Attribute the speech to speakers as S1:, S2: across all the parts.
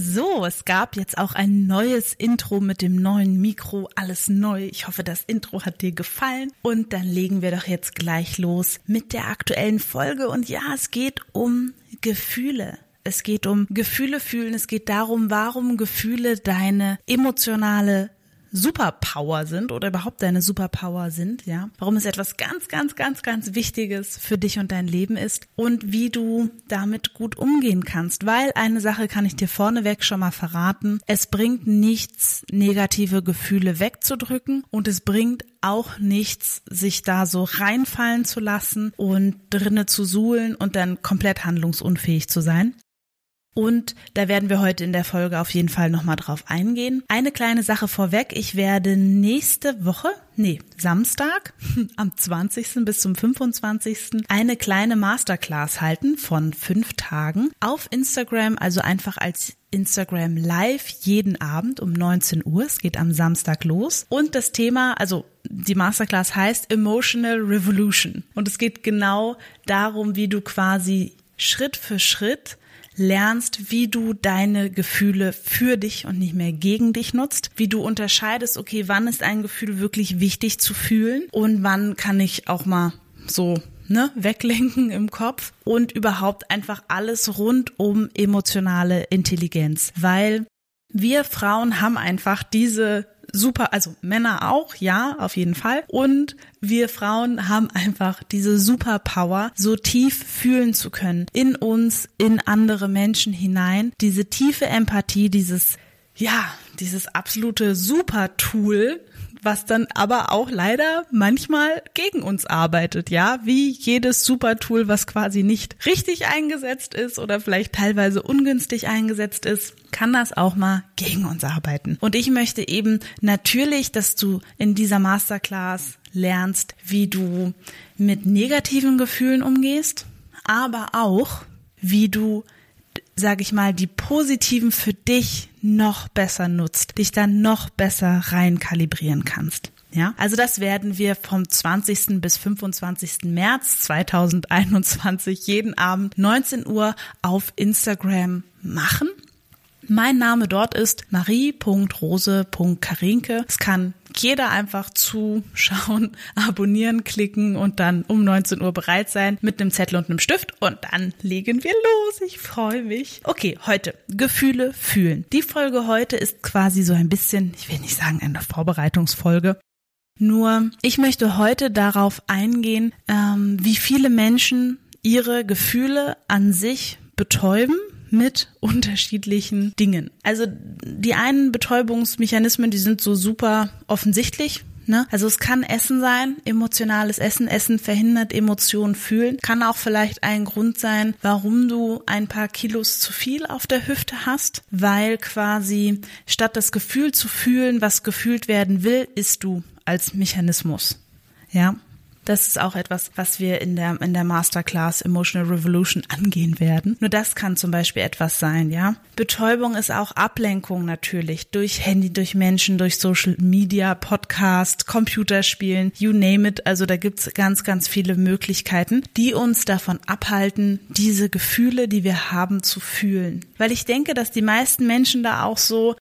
S1: So, es gab jetzt auch ein neues Intro mit dem neuen Mikro, alles neu. Ich hoffe, das Intro hat dir gefallen. Und dann legen wir doch jetzt gleich los mit der aktuellen Folge. Und ja, es geht um Gefühle. Es geht um Gefühle fühlen. Es geht darum, warum Gefühle deine emotionale Superpower sind oder überhaupt deine Superpower sind, ja. Warum es etwas ganz, ganz, ganz, ganz Wichtiges für dich und dein Leben ist und wie du damit gut umgehen kannst. Weil eine Sache kann ich dir vorneweg schon mal verraten. Es bringt nichts, negative Gefühle wegzudrücken und es bringt auch nichts, sich da so reinfallen zu lassen und drinne zu suhlen und dann komplett handlungsunfähig zu sein. Und da werden wir heute in der Folge auf jeden Fall nochmal drauf eingehen. Eine kleine Sache vorweg. Ich werde nächste Woche, nee, Samstag, am 20. bis zum 25. eine kleine Masterclass halten von fünf Tagen auf Instagram, also einfach als Instagram Live jeden Abend um 19 Uhr. Es geht am Samstag los. Und das Thema, also die Masterclass heißt Emotional Revolution. Und es geht genau darum, wie du quasi Schritt für Schritt lernst, wie du deine Gefühle für dich und nicht mehr gegen dich nutzt, wie du unterscheidest, okay, wann ist ein Gefühl wirklich wichtig zu fühlen und wann kann ich auch mal so ne, weglenken im Kopf und überhaupt einfach alles rund um emotionale Intelligenz, weil wir Frauen haben einfach diese super, also Männer auch, ja, auf jeden Fall. Und wir Frauen haben einfach diese Superpower, so tief fühlen zu können, in uns, in andere Menschen hinein, diese tiefe Empathie, dieses, ja, dieses absolute Supertool, was dann aber auch leider manchmal gegen uns arbeitet, ja, wie jedes Supertool, was quasi nicht richtig eingesetzt ist oder vielleicht teilweise ungünstig eingesetzt ist, kann das auch mal gegen uns arbeiten. Und ich möchte eben natürlich, dass du in dieser Masterclass lernst, wie du mit negativen Gefühlen umgehst, aber auch, wie du sage ich mal, die positiven für dich noch besser nutzt, dich dann noch besser rein kalibrieren kannst. Ja, also das werden wir vom 20. bis 25. März 2021 jeden Abend 19 Uhr auf Instagram machen. Mein Name dort ist marie.rose.karinke. Es kann jeder einfach zuschauen, abonnieren, klicken und dann um 19 Uhr bereit sein mit einem Zettel und einem Stift und dann legen wir los. Ich freue mich. Okay, heute Gefühle fühlen. Die Folge heute ist quasi so ein bisschen, ich will nicht sagen eine Vorbereitungsfolge, nur ich möchte heute darauf eingehen, ähm, wie viele Menschen ihre Gefühle an sich betäuben mit unterschiedlichen Dingen. Also die einen Betäubungsmechanismen, die sind so super offensichtlich. Ne? Also es kann Essen sein, emotionales Essen. Essen verhindert Emotionen fühlen. Kann auch vielleicht ein Grund sein, warum du ein paar Kilos zu viel auf der Hüfte hast, weil quasi statt das Gefühl zu fühlen, was gefühlt werden will, isst du als Mechanismus. Ja, das ist auch etwas, was wir in der, in der Masterclass Emotional Revolution angehen werden. Nur das kann zum Beispiel etwas sein, ja. Betäubung ist auch Ablenkung natürlich durch Handy, durch Menschen, durch Social Media, Podcast, Computerspielen, you name it. Also da gibt's ganz, ganz viele Möglichkeiten, die uns davon abhalten, diese Gefühle, die wir haben, zu fühlen. Weil ich denke, dass die meisten Menschen da auch so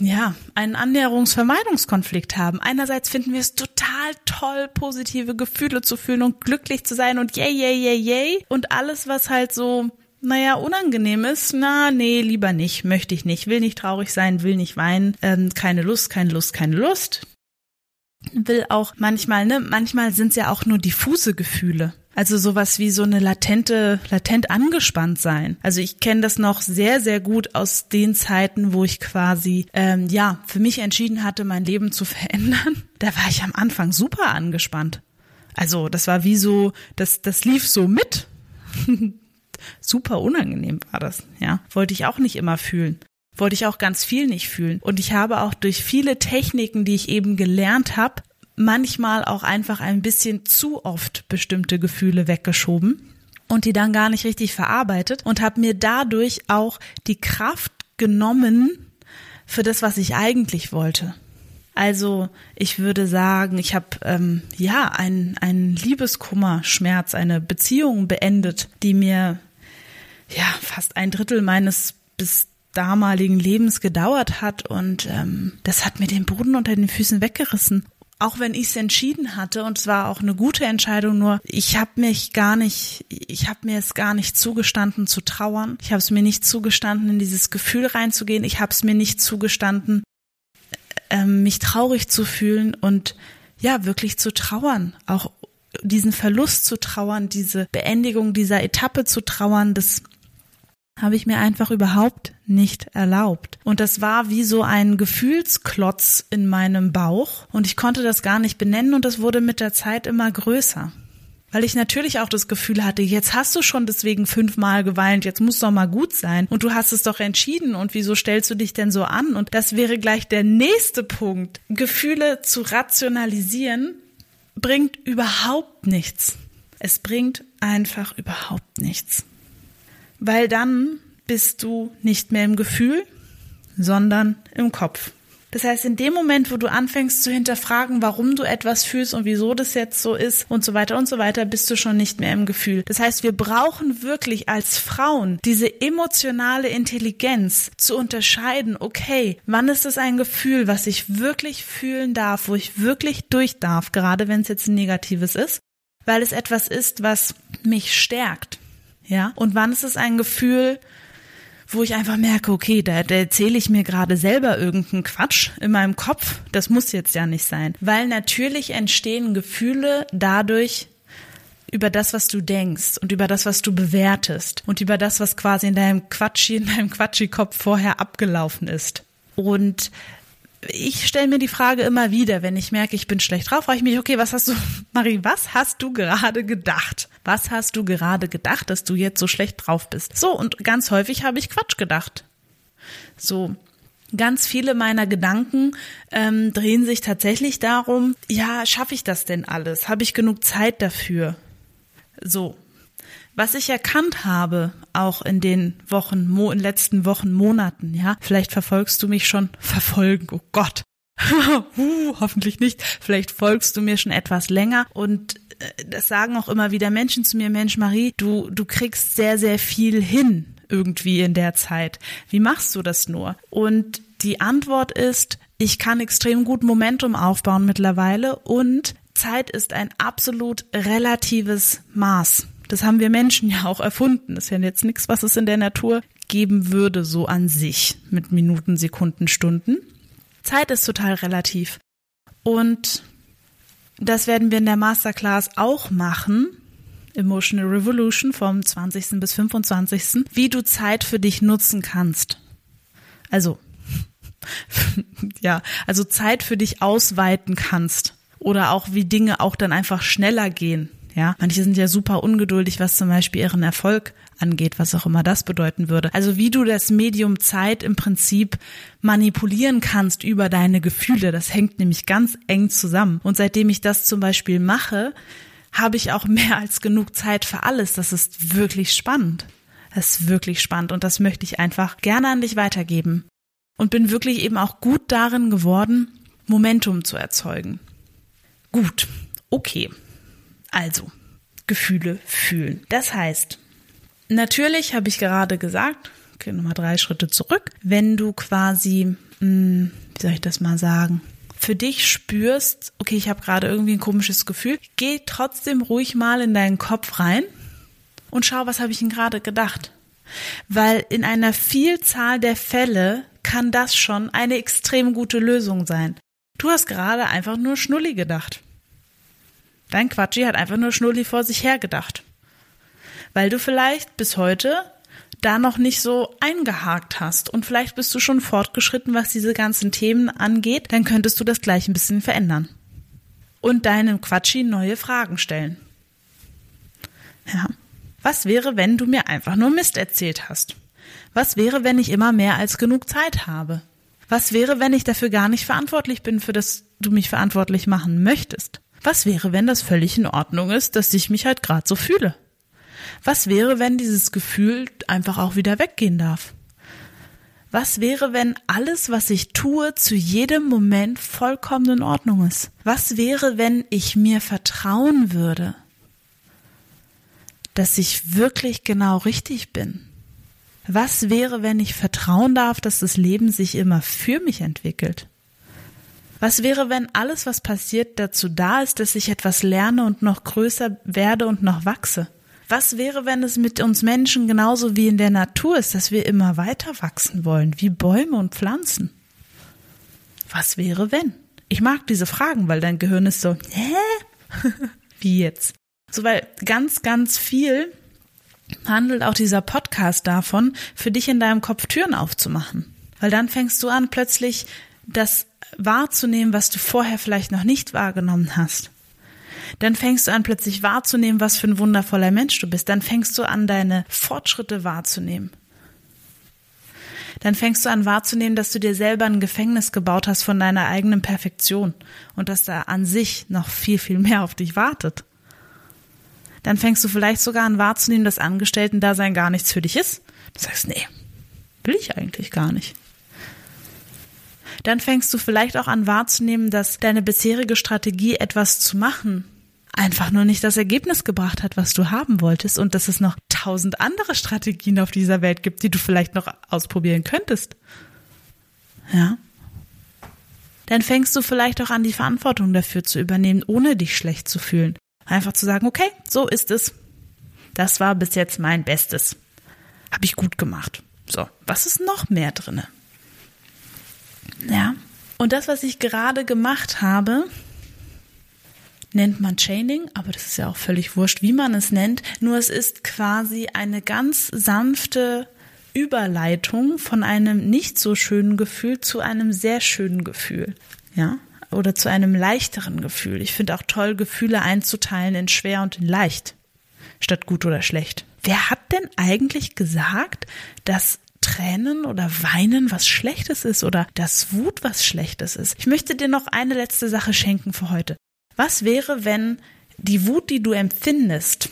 S1: ja, einen Annäherungsvermeidungskonflikt haben. Einerseits finden wir es total toll, positive Gefühle zu fühlen und glücklich zu sein und yay, yay, yay, yay. Und alles, was halt so, naja, unangenehm ist, na, nee, lieber nicht, möchte ich nicht, will nicht traurig sein, will nicht weinen, ähm, keine Lust, keine Lust, keine Lust. Will auch manchmal, ne, manchmal sind es ja auch nur diffuse Gefühle. Also sowas wie so eine latente, latent angespannt sein. Also ich kenne das noch sehr, sehr gut aus den Zeiten, wo ich quasi, ähm, ja, für mich entschieden hatte, mein Leben zu verändern. Da war ich am Anfang super angespannt. Also das war wie so, das, das lief so mit. super unangenehm war das, ja. Wollte ich auch nicht immer fühlen. Wollte ich auch ganz viel nicht fühlen. Und ich habe auch durch viele Techniken, die ich eben gelernt habe, manchmal auch einfach ein bisschen zu oft bestimmte Gefühle weggeschoben und die dann gar nicht richtig verarbeitet und habe mir dadurch auch die Kraft genommen für das, was ich eigentlich wollte. Also ich würde sagen, ich habe ähm, ja einen, einen Liebeskummerschmerz, eine Beziehung beendet, die mir ja fast ein Drittel meines bis damaligen Lebens gedauert hat und ähm, das hat mir den Boden unter den Füßen weggerissen auch wenn ich es entschieden hatte und es war auch eine gute Entscheidung, nur ich habe mich gar nicht, ich habe mir es gar nicht zugestanden zu trauern. Ich habe es mir nicht zugestanden, in dieses Gefühl reinzugehen. Ich habe es mir nicht zugestanden, äh, mich traurig zu fühlen und ja, wirklich zu trauern, auch diesen Verlust zu trauern, diese Beendigung dieser Etappe zu trauern, das habe ich mir einfach überhaupt nicht erlaubt. Und das war wie so ein Gefühlsklotz in meinem Bauch und ich konnte das gar nicht benennen und das wurde mit der Zeit immer größer. Weil ich natürlich auch das Gefühl hatte, jetzt hast du schon deswegen fünfmal geweint, jetzt muss doch mal gut sein und du hast es doch entschieden und wieso stellst du dich denn so an? Und das wäre gleich der nächste Punkt. Gefühle zu rationalisieren bringt überhaupt nichts. Es bringt einfach überhaupt nichts weil dann bist du nicht mehr im Gefühl, sondern im Kopf. Das heißt, in dem Moment, wo du anfängst zu hinterfragen, warum du etwas fühlst und wieso das jetzt so ist und so weiter und so weiter, bist du schon nicht mehr im Gefühl. Das heißt, wir brauchen wirklich als Frauen diese emotionale Intelligenz zu unterscheiden, okay, wann ist es ein Gefühl, was ich wirklich fühlen darf, wo ich wirklich durch darf, gerade wenn es jetzt ein negatives ist, weil es etwas ist, was mich stärkt ja? Und wann ist es ein Gefühl, wo ich einfach merke, okay, da, da erzähle ich mir gerade selber irgendeinen Quatsch in meinem Kopf. Das muss jetzt ja nicht sein. Weil natürlich entstehen Gefühle dadurch, über das, was du denkst und über das, was du bewertest und über das, was quasi in deinem Quatschi, in deinem Quatschi-Kopf vorher abgelaufen ist. Und ich stelle mir die Frage immer wieder, wenn ich merke, ich bin schlecht drauf, frage ich mich, okay, was hast du, Marie, was hast du gerade gedacht? Was hast du gerade gedacht, dass du jetzt so schlecht drauf bist? So, und ganz häufig habe ich Quatsch gedacht. So, ganz viele meiner Gedanken ähm, drehen sich tatsächlich darum, ja, schaffe ich das denn alles? Habe ich genug Zeit dafür? So, was ich erkannt habe, auch in den Wochen, mo in letzten Wochen, Monaten, ja, vielleicht verfolgst du mich schon, verfolgen, oh Gott. uh, hoffentlich nicht. Vielleicht folgst du mir schon etwas länger und äh, das sagen auch immer wieder Menschen zu mir, Mensch Marie, du, du kriegst sehr, sehr viel hin irgendwie in der Zeit. Wie machst du das nur? Und die Antwort ist, ich kann extrem gut Momentum aufbauen mittlerweile und Zeit ist ein absolut relatives Maß. Das haben wir Menschen ja auch erfunden. Das ist ja jetzt nichts, was es in der Natur geben würde, so an sich, mit Minuten, Sekunden, Stunden. Zeit ist total relativ. Und das werden wir in der Masterclass auch machen. Emotional Revolution vom 20. bis 25. Wie du Zeit für dich nutzen kannst. Also, ja, also Zeit für dich ausweiten kannst. Oder auch wie Dinge auch dann einfach schneller gehen. Ja, manche sind ja super ungeduldig, was zum Beispiel ihren Erfolg angeht, was auch immer das bedeuten würde. Also wie du das Medium Zeit im Prinzip manipulieren kannst über deine Gefühle, das hängt nämlich ganz eng zusammen. Und seitdem ich das zum Beispiel mache, habe ich auch mehr als genug Zeit für alles. Das ist wirklich spannend. Das ist wirklich spannend und das möchte ich einfach gerne an dich weitergeben. Und bin wirklich eben auch gut darin geworden, Momentum zu erzeugen. Gut, okay. Also, Gefühle fühlen. Das heißt, natürlich habe ich gerade gesagt, okay, nochmal drei Schritte zurück, wenn du quasi, mh, hm, wie soll ich das mal sagen, für dich spürst, okay, ich habe gerade irgendwie ein komisches Gefühl, geh trotzdem ruhig mal in deinen Kopf rein und schau, was habe ich denn gerade gedacht. Weil in einer Vielzahl der Fälle kann das schon eine extrem gute Lösung sein. Du hast gerade einfach nur Schnulli gedacht. Dein Quatschi hat einfach nur Schnulli vor sich hergedacht. Weil du vielleicht bis heute da noch nicht so eingehakt hast und vielleicht bist du schon fortgeschritten, was diese ganzen Themen angeht, dann könntest du das gleich ein bisschen verändern. Und deinem Quatschi neue Fragen stellen. Ja. Was wäre, wenn du mir einfach nur Mist erzählt hast? Was wäre, wenn ich immer mehr als genug Zeit habe? Was wäre, wenn ich dafür gar nicht verantwortlich bin, für das du mich verantwortlich machen möchtest? Was wäre, wenn das völlig in Ordnung ist, dass ich mich halt gerade so fühle? Was wäre, wenn dieses Gefühl einfach auch wieder weggehen darf? Was wäre, wenn alles, was ich tue, zu jedem Moment vollkommen in Ordnung ist? Was wäre, wenn ich mir vertrauen würde, dass ich wirklich genau richtig bin? Was wäre, wenn ich vertrauen darf, dass das Leben sich immer für mich entwickelt? Was wäre, wenn alles, was passiert, dazu da ist, dass ich etwas lerne und noch größer werde und noch wachse? Was wäre, wenn es mit uns Menschen genauso wie in der Natur ist, dass wir immer weiter wachsen wollen, wie Bäume und Pflanzen? Was wäre, wenn? Ich mag diese Fragen, weil dein Gehirn ist so, hä? wie jetzt? So, weil ganz, ganz viel handelt auch dieser Podcast davon, für dich in deinem Kopf Türen aufzumachen. Weil dann fängst du an, plötzlich das wahrzunehmen, was du vorher vielleicht noch nicht wahrgenommen hast. Dann fängst du an, plötzlich wahrzunehmen, was für ein wundervoller Mensch du bist. Dann fängst du an, deine Fortschritte wahrzunehmen. Dann fängst du an wahrzunehmen, dass du dir selber ein Gefängnis gebaut hast von deiner eigenen Perfektion und dass da an sich noch viel, viel mehr auf dich wartet. Dann fängst du vielleicht sogar an wahrzunehmen, dass Angestellten-Dasein gar nichts für dich ist. Du sagst, nee, will ich eigentlich gar nicht dann fängst du vielleicht auch an wahrzunehmen, dass deine bisherige Strategie, etwas zu machen, einfach nur nicht das Ergebnis gebracht hat, was du haben wolltest und dass es noch tausend andere Strategien auf dieser Welt gibt, die du vielleicht noch ausprobieren könntest. Ja. Dann fängst du vielleicht auch an, die Verantwortung dafür zu übernehmen, ohne dich schlecht zu fühlen. Einfach zu sagen, okay, so ist es. Das war bis jetzt mein Bestes. Habe ich gut gemacht. So, was ist noch mehr drinne? Ja. Und das, was ich gerade gemacht habe, nennt man Chaining, aber das ist ja auch völlig wurscht, wie man es nennt. Nur es ist quasi eine ganz sanfte Überleitung von einem nicht so schönen Gefühl zu einem sehr schönen Gefühl. Ja. Oder zu einem leichteren Gefühl. Ich finde auch toll, Gefühle einzuteilen in schwer und in leicht. Statt gut oder schlecht. Wer hat denn eigentlich gesagt, dass Tränen oder Weinen was Schlechtes ist oder dass Wut was Schlechtes ist. Ich möchte dir noch eine letzte Sache schenken für heute. Was wäre, wenn die Wut, die du empfindest,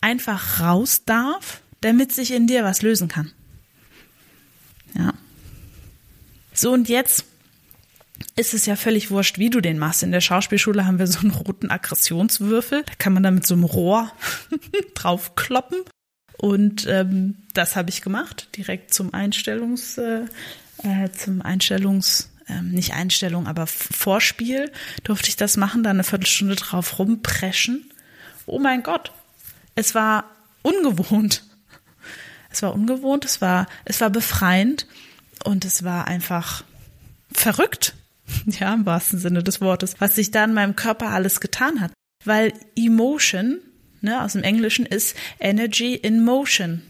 S1: einfach raus darf, damit sich in dir was lösen kann? Ja. So, und jetzt ist es ja völlig wurscht, wie du den machst. In der Schauspielschule haben wir so einen roten Aggressionswürfel. Da kann man da mit so einem Rohr draufkloppen und ähm, das habe ich gemacht, direkt zum Einstellungs, äh, äh, zum Einstellungs, äh, nicht Einstellung, aber Vorspiel durfte ich das machen, da eine Viertelstunde drauf rumpreschen. Oh mein Gott, es war ungewohnt. Es war ungewohnt, es war, es war befreiend und es war einfach verrückt. Ja, im wahrsten Sinne des Wortes, was sich da in meinem Körper alles getan hat. Weil Emotion, ne, aus dem Englischen ist Energy in Motion.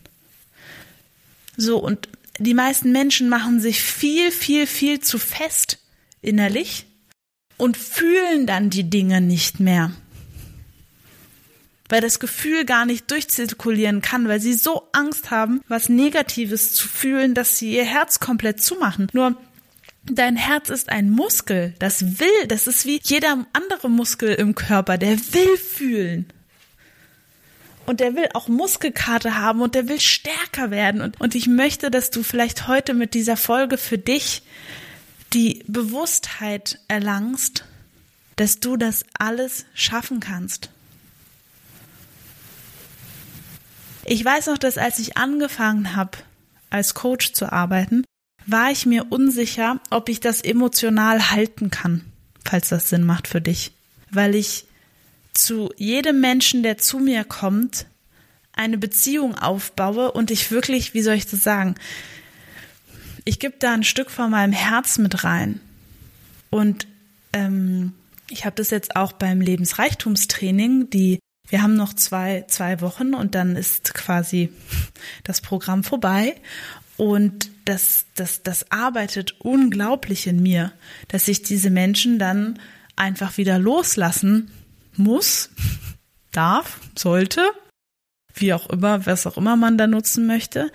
S1: So, und die meisten Menschen machen sich viel, viel, viel zu fest innerlich und fühlen dann die Dinge nicht mehr. Weil das Gefühl gar nicht durchzirkulieren kann, weil sie so Angst haben, was Negatives zu fühlen, dass sie ihr Herz komplett zumachen. Nur Dein Herz ist ein Muskel, das will, das ist wie jeder andere Muskel im Körper, der will fühlen und der will auch Muskelkater haben und der will stärker werden. Und, und ich möchte, dass du vielleicht heute mit dieser Folge für dich die Bewusstheit erlangst, dass du das alles schaffen kannst. Ich weiß noch, dass als ich angefangen habe, als Coach zu arbeiten, war ich mir unsicher, ob ich das emotional halten kann, falls das Sinn macht für dich. Weil ich zu jedem Menschen, der zu mir kommt, eine Beziehung aufbaue und ich wirklich, wie soll ich das sagen, ich gebe da ein Stück von meinem Herz mit rein. Und ähm, ich habe das jetzt auch beim Lebensreichtumstraining, die wir haben noch zwei, zwei Wochen und dann ist quasi das Programm vorbei. Und das, das, das arbeitet unglaublich in mir, dass ich diese Menschen dann einfach wieder loslassen muss, darf, sollte, wie auch immer, was auch immer man da nutzen möchte.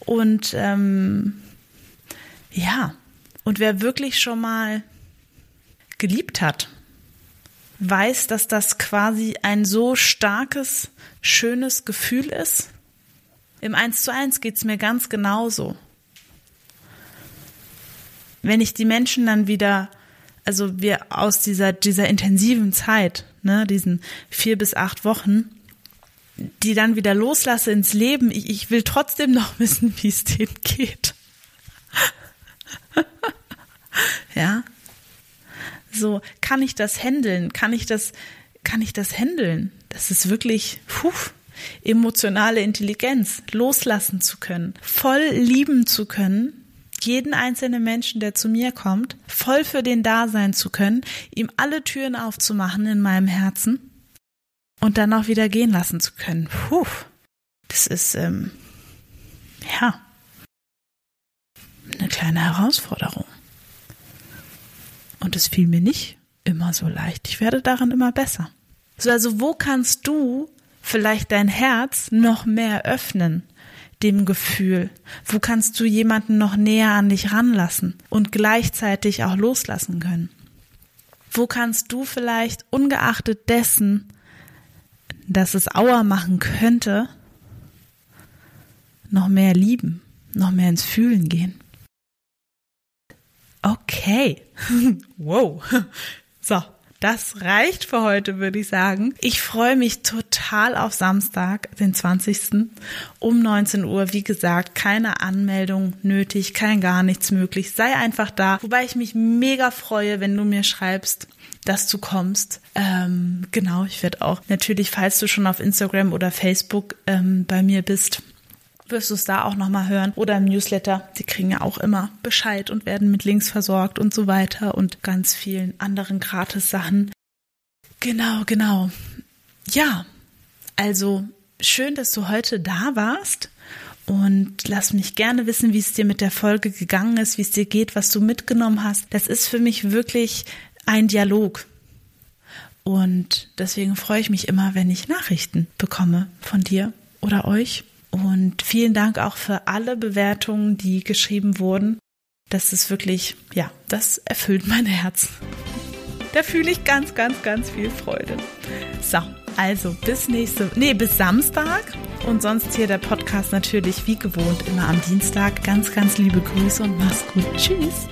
S1: Und ähm, ja, und wer wirklich schon mal geliebt hat, weiß, dass das quasi ein so starkes, schönes Gefühl ist. Im Eins zu eins geht's mir ganz genauso. Wenn ich die Menschen dann wieder, also wir aus dieser, dieser intensiven Zeit, ne, diesen vier bis acht Wochen, die dann wieder loslasse ins Leben, ich, ich will trotzdem noch wissen, wie es denen geht. ja. So, kann ich das handeln? Kann ich das, kann ich das handeln? Das ist wirklich, puh, emotionale Intelligenz, loslassen zu können, voll lieben zu können, jeden einzelnen Menschen, der zu mir kommt, voll für den da sein zu können, ihm alle Türen aufzumachen in meinem Herzen und dann auch wieder gehen lassen zu können. Puh, das ist, ähm, ja, eine kleine Herausforderung. Und es fiel mir nicht immer so leicht. Ich werde daran immer besser. So, also wo kannst du vielleicht dein Herz noch mehr öffnen? Dem Gefühl? Wo kannst du jemanden noch näher an dich ranlassen und gleichzeitig auch loslassen können? Wo kannst du vielleicht ungeachtet dessen, dass es Auer machen könnte, noch mehr lieben, noch mehr ins Fühlen gehen? Okay. wow. So, das reicht für heute, würde ich sagen. Ich freue mich total auf Samstag, den 20. um 19 Uhr. Wie gesagt, keine Anmeldung nötig, kein gar nichts möglich. Sei einfach da. Wobei ich mich mega freue, wenn du mir schreibst, dass du kommst. Ähm, genau, ich werde auch natürlich, falls du schon auf Instagram oder Facebook ähm, bei mir bist, wirst du es da auch nochmal hören. Oder im Newsletter. Die kriegen ja auch immer Bescheid und werden mit Links versorgt und so weiter und ganz vielen anderen Gratis-Sachen. Genau, genau. Ja, also schön, dass du heute da warst. Und lass mich gerne wissen, wie es dir mit der Folge gegangen ist, wie es dir geht, was du mitgenommen hast. Das ist für mich wirklich ein Dialog. Und deswegen freue ich mich immer, wenn ich Nachrichten bekomme von dir oder euch. Und vielen Dank auch für alle Bewertungen, die geschrieben wurden. Das ist wirklich, ja, das erfüllt mein Herz. Da fühle ich ganz, ganz, ganz viel Freude. So, also bis nächste, nee, bis Samstag. Und sonst hier der Podcast natürlich wie gewohnt immer am Dienstag. Ganz, ganz liebe Grüße und mach's gut. Tschüss.